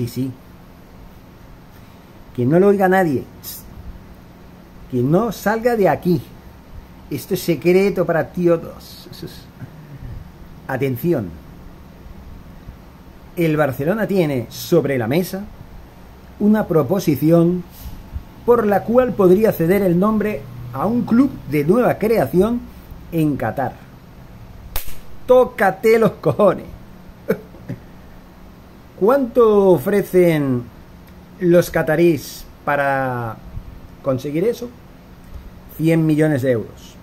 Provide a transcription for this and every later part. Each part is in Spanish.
Sí, sí. Que no lo oiga nadie. Que no salga de aquí. Esto es secreto para todos. Atención. El Barcelona tiene sobre la mesa una proposición por la cual podría ceder el nombre a un club de nueva creación en Qatar. Tócate los cojones. ¿Cuánto ofrecen los catarís para conseguir eso? 100 millones de euros.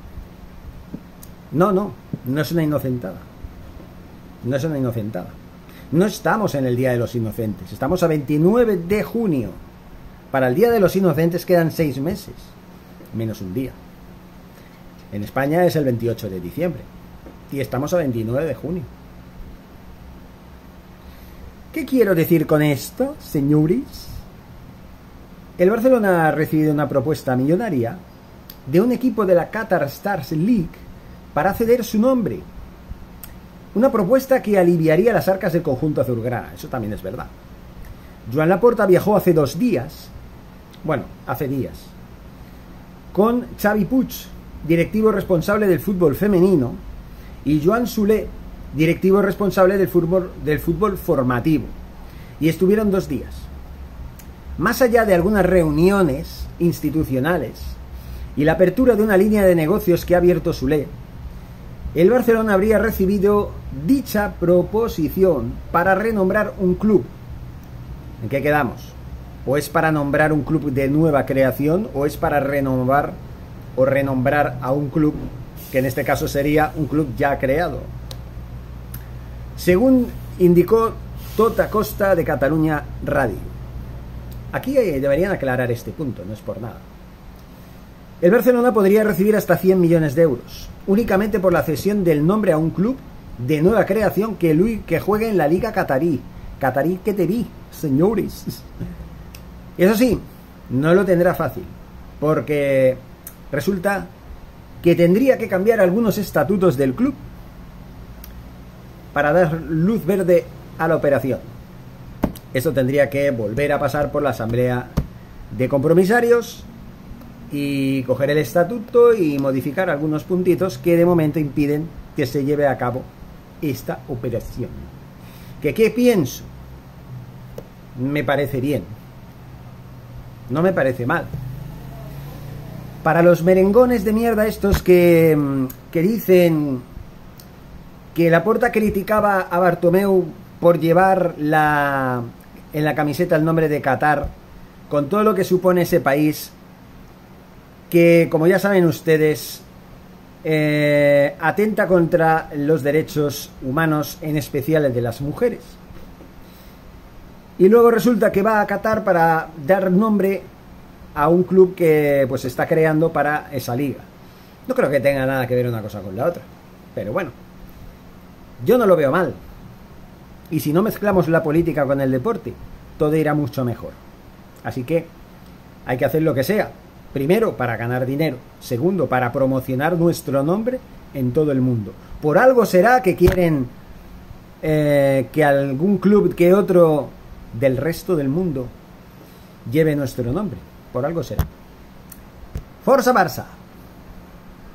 No, no, no es una inocentada. No es una inocentada. No estamos en el Día de los Inocentes, estamos a 29 de junio. Para el Día de los Inocentes quedan seis meses, menos un día. En España es el 28 de diciembre y estamos a 29 de junio. ¿Qué quiero decir con esto, señores? El Barcelona ha recibido una propuesta millonaria de un equipo de la Qatar Stars League para ceder su nombre. Una propuesta que aliviaría las arcas del conjunto azulgrana, eso también es verdad. Joan Laporta viajó hace dos días, bueno, hace días, con Xavi Puig, directivo responsable del fútbol femenino, y Joan Sule, directivo responsable del fútbol, del fútbol formativo. Y estuvieron dos días. Más allá de algunas reuniones institucionales y la apertura de una línea de negocios que ha abierto Sule, el Barcelona habría recibido dicha proposición para renombrar un club. ¿En qué quedamos? ¿O es para nombrar un club de nueva creación o es para renovar o renombrar a un club que en este caso sería un club ya creado? Según indicó Tota Costa de Cataluña Radio. Aquí deberían aclarar este punto, no es por nada. El Barcelona podría recibir hasta 100 millones de euros, únicamente por la cesión del nombre a un club de nueva creación que, que juegue en la Liga Qatarí. Qatarí que te vi, señores. Eso sí, no lo tendrá fácil, porque resulta que tendría que cambiar algunos estatutos del club para dar luz verde a la operación. Eso tendría que volver a pasar por la asamblea de compromisarios y coger el estatuto y modificar algunos puntitos que de momento impiden que se lleve a cabo esta operación. ¿Que qué pienso? Me parece bien. No me parece mal. Para los merengones de mierda estos que, mm, que dicen que la porta criticaba a Bartomeu por llevar la, en la camiseta el nombre de Qatar, con todo lo que supone ese país, que como ya saben ustedes, eh, atenta contra los derechos humanos, en especial el de las mujeres. Y luego resulta que va a Qatar para dar nombre a un club que pues está creando para esa liga. No creo que tenga nada que ver una cosa con la otra. Pero bueno, yo no lo veo mal. Y si no mezclamos la política con el deporte, todo irá mucho mejor. Así que hay que hacer lo que sea. Primero, para ganar dinero. Segundo, para promocionar nuestro nombre en todo el mundo. Por algo será que quieren eh, que algún club que otro del resto del mundo lleve nuestro nombre. Por algo será. Forza Barça.